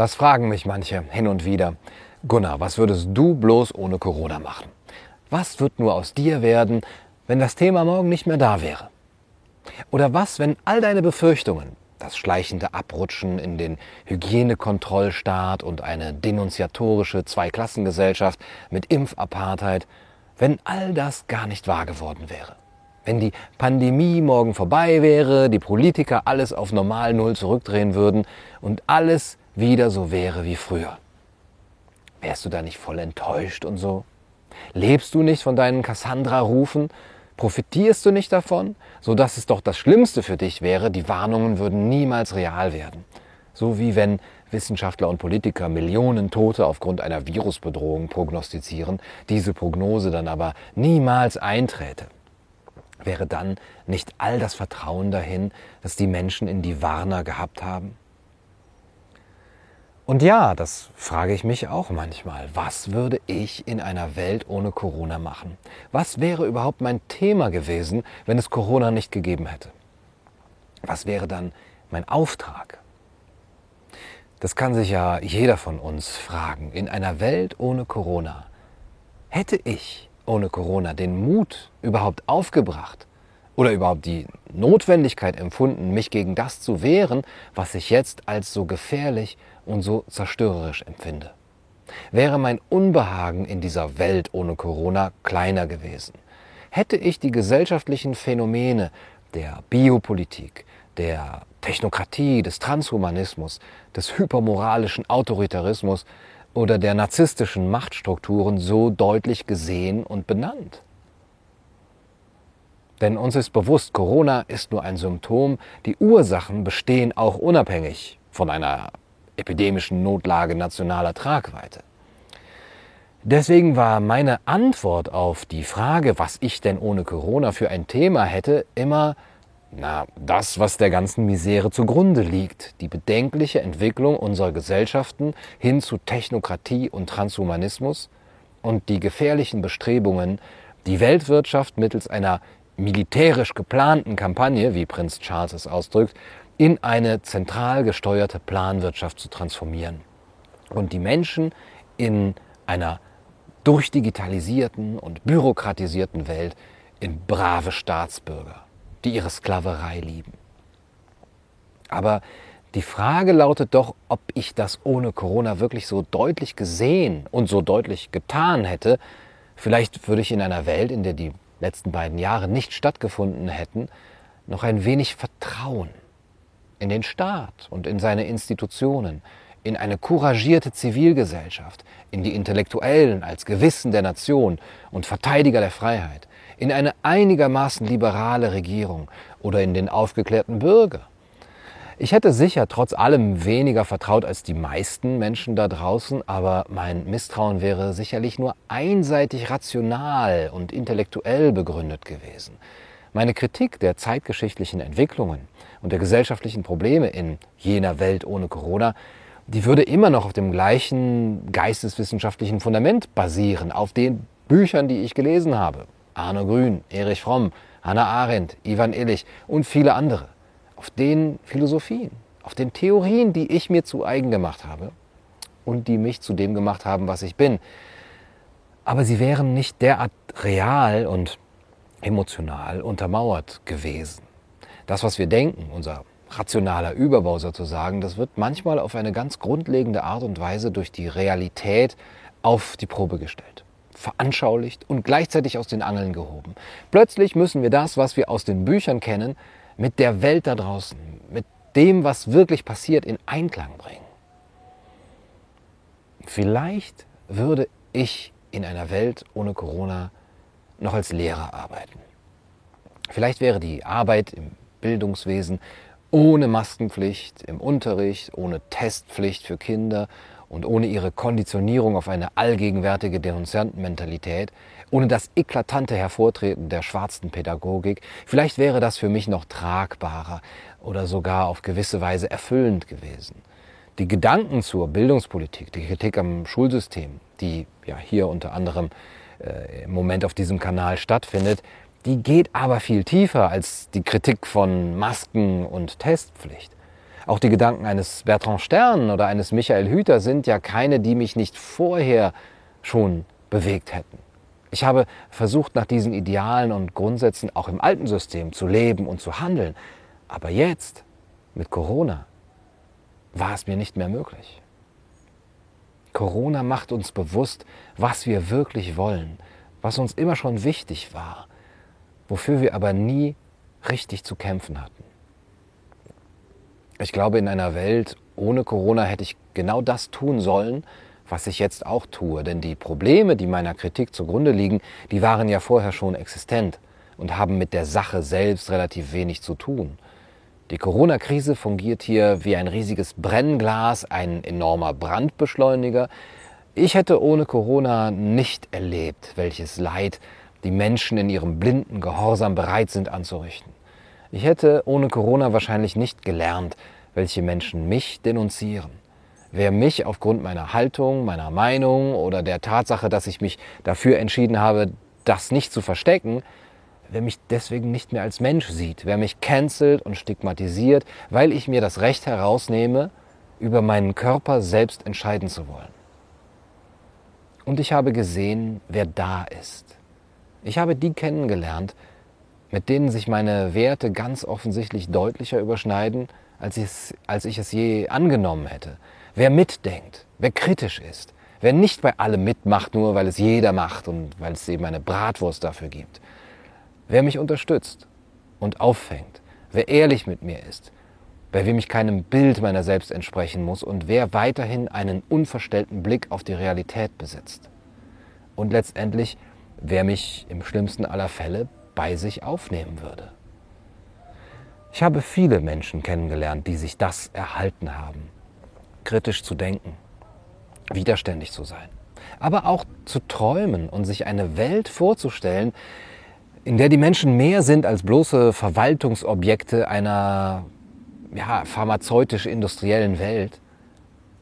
Das fragen mich manche hin und wieder. Gunnar, was würdest du bloß ohne Corona machen? Was wird nur aus dir werden, wenn das Thema morgen nicht mehr da wäre? Oder was, wenn all deine Befürchtungen, das schleichende Abrutschen in den Hygienekontrollstaat und eine denunziatorische Zweiklassengesellschaft mit Impfapartheid, wenn all das gar nicht wahr geworden wäre? Wenn die Pandemie morgen vorbei wäre, die Politiker alles auf Normal Null zurückdrehen würden und alles wieder so wäre wie früher. Wärst du da nicht voll enttäuscht und so? Lebst du nicht von deinen Cassandra-Rufen? Profitierst du nicht davon? So dass es doch das Schlimmste für dich wäre, die Warnungen würden niemals real werden. So wie wenn Wissenschaftler und Politiker Millionen Tote aufgrund einer Virusbedrohung prognostizieren, diese Prognose dann aber niemals einträte. Wäre dann nicht all das Vertrauen dahin, das die Menschen in die Warner gehabt haben? Und ja, das frage ich mich auch manchmal. Was würde ich in einer Welt ohne Corona machen? Was wäre überhaupt mein Thema gewesen, wenn es Corona nicht gegeben hätte? Was wäre dann mein Auftrag? Das kann sich ja jeder von uns fragen. In einer Welt ohne Corona, hätte ich ohne Corona den Mut überhaupt aufgebracht oder überhaupt die Notwendigkeit empfunden, mich gegen das zu wehren, was ich jetzt als so gefährlich und so zerstörerisch empfinde. Wäre mein Unbehagen in dieser Welt ohne Corona kleiner gewesen, hätte ich die gesellschaftlichen Phänomene der Biopolitik, der Technokratie, des Transhumanismus, des hypermoralischen Autoritarismus oder der narzisstischen Machtstrukturen so deutlich gesehen und benannt. Denn uns ist bewusst, Corona ist nur ein Symptom, die Ursachen bestehen auch unabhängig von einer epidemischen Notlage nationaler Tragweite. Deswegen war meine Antwort auf die Frage, was ich denn ohne Corona für ein Thema hätte, immer, na, das, was der ganzen Misere zugrunde liegt, die bedenkliche Entwicklung unserer Gesellschaften hin zu Technokratie und Transhumanismus und die gefährlichen Bestrebungen, die Weltwirtschaft mittels einer militärisch geplanten Kampagne, wie Prinz Charles es ausdrückt, in eine zentral gesteuerte Planwirtschaft zu transformieren und die Menschen in einer durchdigitalisierten und bürokratisierten Welt in brave Staatsbürger, die ihre Sklaverei lieben. Aber die Frage lautet doch, ob ich das ohne Corona wirklich so deutlich gesehen und so deutlich getan hätte. Vielleicht würde ich in einer Welt, in der die letzten beiden Jahre nicht stattgefunden hätten, noch ein wenig Vertrauen in den Staat und in seine Institutionen, in eine couragierte Zivilgesellschaft, in die Intellektuellen als Gewissen der Nation und Verteidiger der Freiheit, in eine einigermaßen liberale Regierung oder in den aufgeklärten Bürger. Ich hätte sicher trotz allem weniger vertraut als die meisten Menschen da draußen, aber mein Misstrauen wäre sicherlich nur einseitig rational und intellektuell begründet gewesen. Meine Kritik der zeitgeschichtlichen Entwicklungen und der gesellschaftlichen Probleme in jener Welt ohne Corona, die würde immer noch auf dem gleichen geisteswissenschaftlichen Fundament basieren, auf den Büchern, die ich gelesen habe. Arno Grün, Erich Fromm, Hannah Arendt, Ivan Illich und viele andere. Auf den Philosophien, auf den Theorien, die ich mir zu eigen gemacht habe und die mich zu dem gemacht haben, was ich bin. Aber sie wären nicht derart real und emotional untermauert gewesen. Das, was wir denken, unser rationaler Überbau sozusagen, das wird manchmal auf eine ganz grundlegende Art und Weise durch die Realität auf die Probe gestellt, veranschaulicht und gleichzeitig aus den Angeln gehoben. Plötzlich müssen wir das, was wir aus den Büchern kennen, mit der Welt da draußen, mit dem, was wirklich passiert, in Einklang bringen. Vielleicht würde ich in einer Welt ohne Corona noch als Lehrer arbeiten. Vielleicht wäre die Arbeit im Bildungswesen ohne Maskenpflicht im Unterricht, ohne Testpflicht für Kinder und ohne ihre Konditionierung auf eine allgegenwärtige Denunziantenmentalität, ohne das eklatante Hervortreten der schwarzen Pädagogik, vielleicht wäre das für mich noch tragbarer oder sogar auf gewisse Weise erfüllend gewesen. Die Gedanken zur Bildungspolitik, die Kritik am Schulsystem, die ja hier unter anderem äh, im Moment auf diesem Kanal stattfindet, die geht aber viel tiefer als die Kritik von Masken und Testpflicht. Auch die Gedanken eines Bertrand Stern oder eines Michael Hüter sind ja keine, die mich nicht vorher schon bewegt hätten. Ich habe versucht, nach diesen Idealen und Grundsätzen auch im alten System zu leben und zu handeln. Aber jetzt, mit Corona, war es mir nicht mehr möglich. Corona macht uns bewusst, was wir wirklich wollen, was uns immer schon wichtig war, wofür wir aber nie richtig zu kämpfen hatten. Ich glaube, in einer Welt ohne Corona hätte ich genau das tun sollen, was ich jetzt auch tue. Denn die Probleme, die meiner Kritik zugrunde liegen, die waren ja vorher schon existent und haben mit der Sache selbst relativ wenig zu tun. Die Corona-Krise fungiert hier wie ein riesiges Brennglas, ein enormer Brandbeschleuniger. Ich hätte ohne Corona nicht erlebt, welches Leid die Menschen in ihrem blinden Gehorsam bereit sind anzurichten. Ich hätte ohne Corona wahrscheinlich nicht gelernt, welche Menschen mich denunzieren. Wer mich aufgrund meiner Haltung, meiner Meinung oder der Tatsache, dass ich mich dafür entschieden habe, das nicht zu verstecken, wer mich deswegen nicht mehr als Mensch sieht, wer mich cancelt und stigmatisiert, weil ich mir das Recht herausnehme, über meinen Körper selbst entscheiden zu wollen. Und ich habe gesehen, wer da ist. Ich habe die kennengelernt, mit denen sich meine Werte ganz offensichtlich deutlicher überschneiden, als ich, es, als ich es je angenommen hätte. Wer mitdenkt, wer kritisch ist, wer nicht bei allem mitmacht, nur weil es jeder macht und weil es eben eine Bratwurst dafür gibt. Wer mich unterstützt und auffängt, wer ehrlich mit mir ist, bei wem ich keinem Bild meiner selbst entsprechen muss und wer weiterhin einen unverstellten Blick auf die Realität besitzt. Und letztendlich, wer mich im schlimmsten aller Fälle bei sich aufnehmen würde. Ich habe viele Menschen kennengelernt, die sich das erhalten haben. Kritisch zu denken, widerständig zu sein, aber auch zu träumen und sich eine Welt vorzustellen, in der die Menschen mehr sind als bloße Verwaltungsobjekte einer ja, pharmazeutisch-industriellen Welt.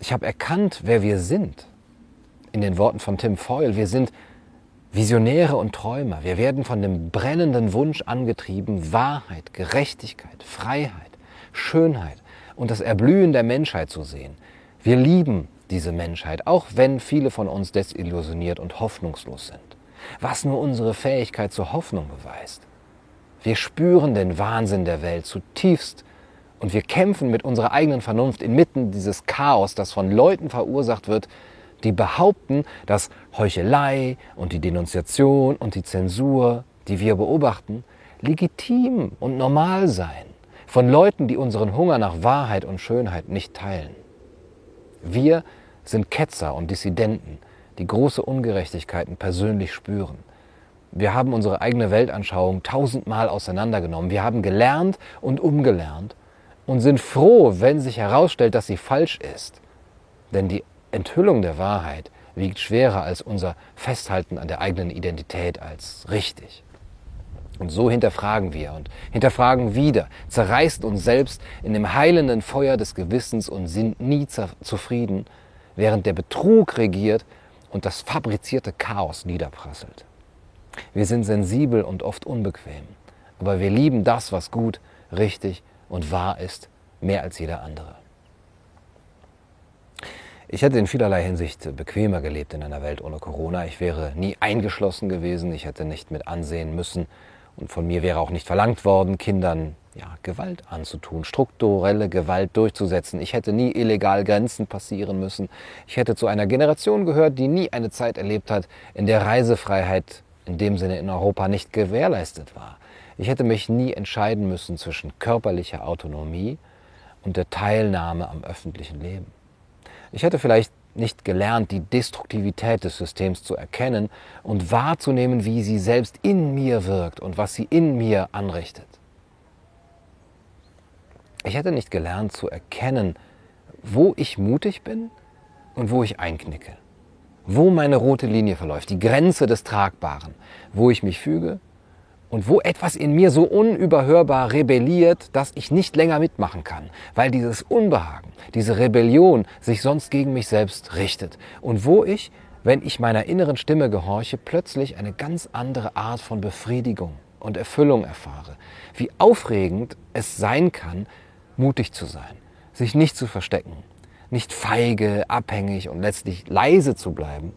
Ich habe erkannt, wer wir sind. In den Worten von Tim Foyle, wir sind Visionäre und Träumer, wir werden von dem brennenden Wunsch angetrieben, Wahrheit, Gerechtigkeit, Freiheit, Schönheit und das Erblühen der Menschheit zu sehen. Wir lieben diese Menschheit, auch wenn viele von uns desillusioniert und hoffnungslos sind. Was nur unsere Fähigkeit zur Hoffnung beweist. Wir spüren den Wahnsinn der Welt zutiefst und wir kämpfen mit unserer eigenen Vernunft inmitten dieses Chaos, das von Leuten verursacht wird, die behaupten, dass Heuchelei und die Denunziation und die Zensur, die wir beobachten, legitim und normal seien. Von Leuten, die unseren Hunger nach Wahrheit und Schönheit nicht teilen. Wir sind Ketzer und Dissidenten, die große Ungerechtigkeiten persönlich spüren. Wir haben unsere eigene Weltanschauung tausendmal auseinandergenommen. Wir haben gelernt und umgelernt und sind froh, wenn sich herausstellt, dass sie falsch ist. Denn die Enthüllung der Wahrheit wiegt schwerer als unser Festhalten an der eigenen Identität als richtig. Und so hinterfragen wir und hinterfragen wieder, zerreißen uns selbst in dem heilenden Feuer des Gewissens und sind nie zufrieden, während der Betrug regiert und das fabrizierte Chaos niederprasselt. Wir sind sensibel und oft unbequem, aber wir lieben das, was gut, richtig und wahr ist, mehr als jeder andere. Ich hätte in vielerlei Hinsicht bequemer gelebt in einer Welt ohne Corona. Ich wäre nie eingeschlossen gewesen, ich hätte nicht mit ansehen müssen und von mir wäre auch nicht verlangt worden, Kindern ja, Gewalt anzutun, strukturelle Gewalt durchzusetzen. Ich hätte nie illegal Grenzen passieren müssen. Ich hätte zu einer Generation gehört, die nie eine Zeit erlebt hat, in der Reisefreiheit in dem Sinne in Europa nicht gewährleistet war. Ich hätte mich nie entscheiden müssen zwischen körperlicher Autonomie und der Teilnahme am öffentlichen Leben. Ich hätte vielleicht nicht gelernt, die Destruktivität des Systems zu erkennen und wahrzunehmen, wie sie selbst in mir wirkt und was sie in mir anrichtet. Ich hätte nicht gelernt zu erkennen, wo ich mutig bin und wo ich einknicke, wo meine rote Linie verläuft, die Grenze des Tragbaren, wo ich mich füge und wo etwas in mir so unüberhörbar rebelliert, dass ich nicht länger mitmachen kann, weil dieses Unbehagen, diese Rebellion sich sonst gegen mich selbst richtet und wo ich, wenn ich meiner inneren Stimme gehorche, plötzlich eine ganz andere Art von Befriedigung und Erfüllung erfahre. Wie aufregend es sein kann, mutig zu sein, sich nicht zu verstecken, nicht feige, abhängig und letztlich leise zu bleiben.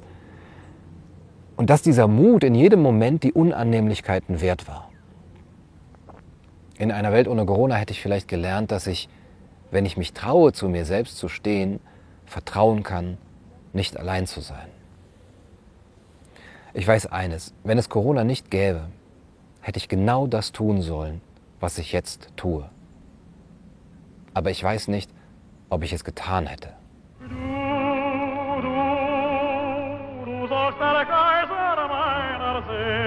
Und dass dieser Mut in jedem Moment die Unannehmlichkeiten wert war. In einer Welt ohne Corona hätte ich vielleicht gelernt, dass ich, wenn ich mich traue, zu mir selbst zu stehen, vertrauen kann, nicht allein zu sein. Ich weiß eines, wenn es Corona nicht gäbe, hätte ich genau das tun sollen, was ich jetzt tue. Aber ich weiß nicht, ob ich es getan hätte. Du, du, du Amen.